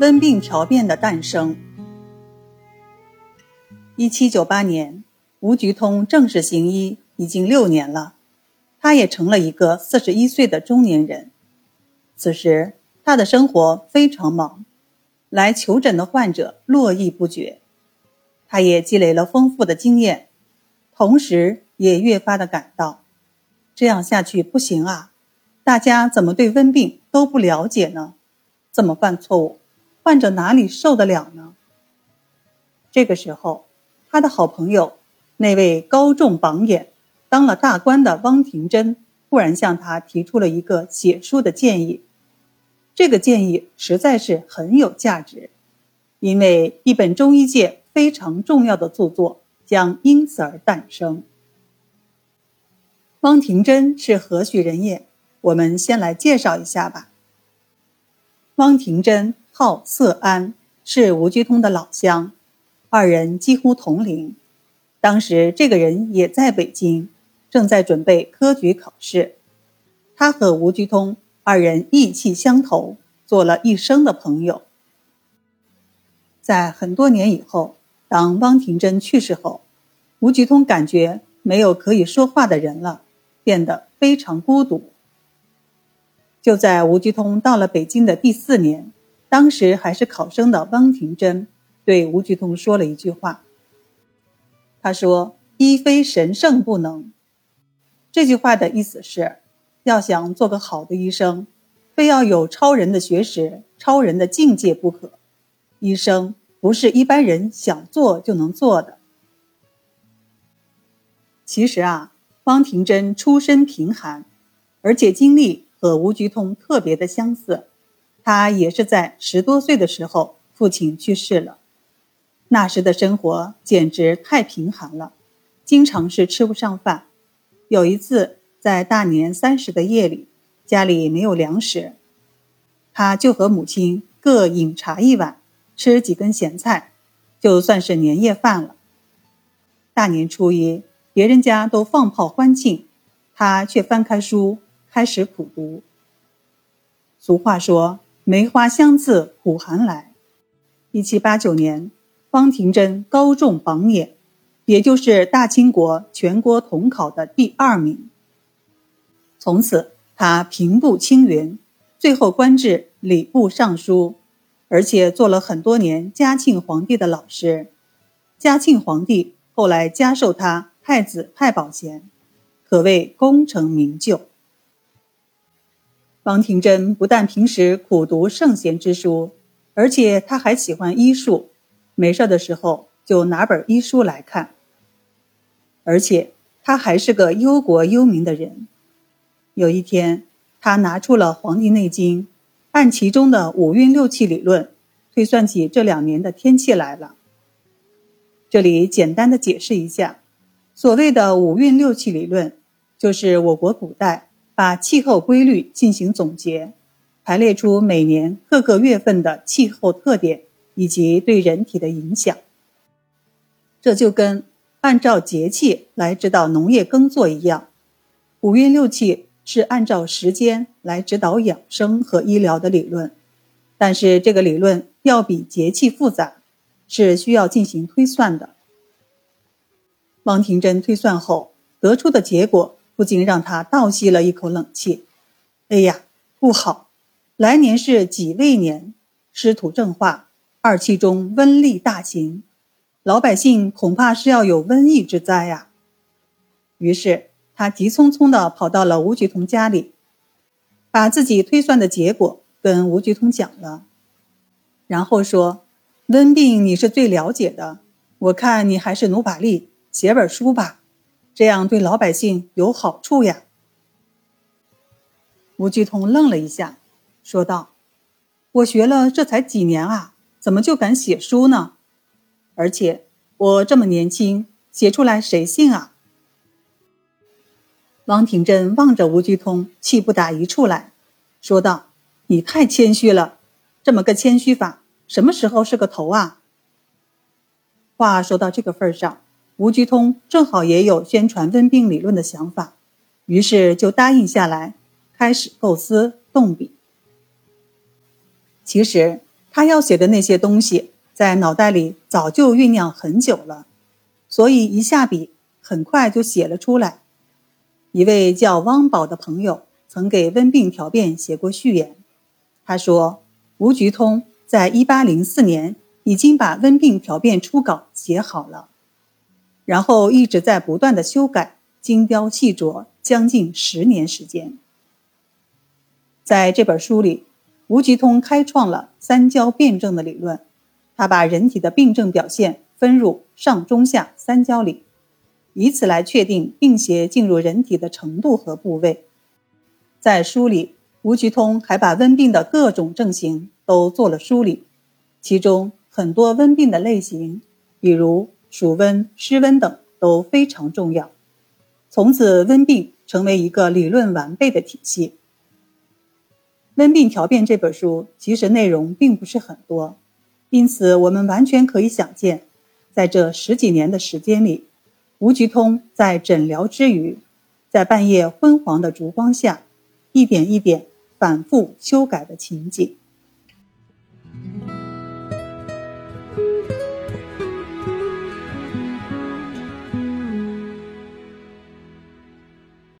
温病条变的诞生。一七九八年，吴菊通正式行医已经六年了，他也成了一个四十一岁的中年人。此时，他的生活非常忙，来求诊的患者络绎不绝。他也积累了丰富的经验，同时也越发的感到，这样下去不行啊！大家怎么对温病都不了解呢？怎么犯错误？患者哪里受得了呢？这个时候，他的好朋友，那位高中榜眼、当了大官的汪廷珍，忽然向他提出了一个写书的建议。这个建议实在是很有价值，因为一本中医界非常重要的著作将因此而诞生。汪廷珍是何许人也？我们先来介绍一下吧。汪廷珍。号色安，是吴居通的老乡，二人几乎同龄。当时这个人也在北京，正在准备科举考试。他和吴居通二人意气相投，做了一生的朋友。在很多年以后，当汪廷珍去世后，吴居通感觉没有可以说话的人了，变得非常孤独。就在吴居通到了北京的第四年。当时还是考生的汪廷珍对吴菊通说了一句话。他说：“医非神圣不能。”这句话的意思是，要想做个好的医生，非要有超人的学识、超人的境界不可。医生不是一般人想做就能做的。其实啊，汪廷珍出身贫寒，而且经历和吴菊通特别的相似。他也是在十多岁的时候，父亲去世了。那时的生活简直太贫寒了，经常是吃不上饭。有一次，在大年三十的夜里，家里没有粮食，他就和母亲各饮茶一碗，吃几根咸菜，就算是年夜饭了。大年初一，别人家都放炮欢庆，他却翻开书开始苦读。俗话说。梅花香自苦寒来。一七八九年，方廷珍高中榜眼，也就是大清国全国统考的第二名。从此，他平步青云，最后官至礼部尚书，而且做了很多年嘉庆皇帝的老师。嘉庆皇帝后来加授他太子太保衔，可谓功成名就。汪廷珍不但平时苦读圣贤之书，而且他还喜欢医术，没事的时候就拿本医书来看。而且他还是个忧国忧民的人。有一天，他拿出了《黄帝内经》，按其中的五运六气理论，推算起这两年的天气来了。这里简单的解释一下，所谓的五运六气理论，就是我国古代。把气候规律进行总结，排列出每年各个月份的气候特点以及对人体的影响。这就跟按照节气来指导农业耕作一样，五运六气是按照时间来指导养生和医疗的理论，但是这个理论要比节气复杂，是需要进行推算的。汪廷珍推算后得出的结果。不禁让他倒吸了一口冷气。哎呀，不好！来年是己未年，湿土正化，二气中瘟力大行，老百姓恐怕是要有瘟疫之灾呀。于是他急匆匆地跑到了吴菊通家里，把自己推算的结果跟吴菊通讲了，然后说：“瘟病你是最了解的，我看你还是努把力，写本书吧。”这样对老百姓有好处呀。吴巨通愣了一下，说道：“我学了这才几年啊，怎么就敢写书呢？而且我这么年轻，写出来谁信啊？”王廷珍望着吴巨通，气不打一处来，说道：“你太谦虚了，这么个谦虚法，什么时候是个头啊？”话说到这个份上。吴菊通正好也有宣传温病理论的想法，于是就答应下来，开始构思动笔。其实他要写的那些东西在脑袋里早就酝酿很久了，所以一下笔很快就写了出来。一位叫汪宝的朋友曾给《温病条辩》写过序言，他说：“吴菊通在一八零四年已经把《温病条辩》初稿写好了，然后一直在不断的修改，精雕细琢，将近十年时间。在这本书里。”吴吉通开创了三焦辩证的理论，他把人体的病症表现分入上中下三焦里，以此来确定病邪进入人体的程度和部位。在书里，吴吉通还把温病的各种症型都做了梳理，其中很多温病的类型，比如暑温、湿温等都非常重要。从此，温病成为一个理论完备的体系。《温病条辩》这本书其实内容并不是很多，因此我们完全可以想见，在这十几年的时间里，吴菊通在诊疗之余，在半夜昏黄的烛光下，一点一点反复修改的情景。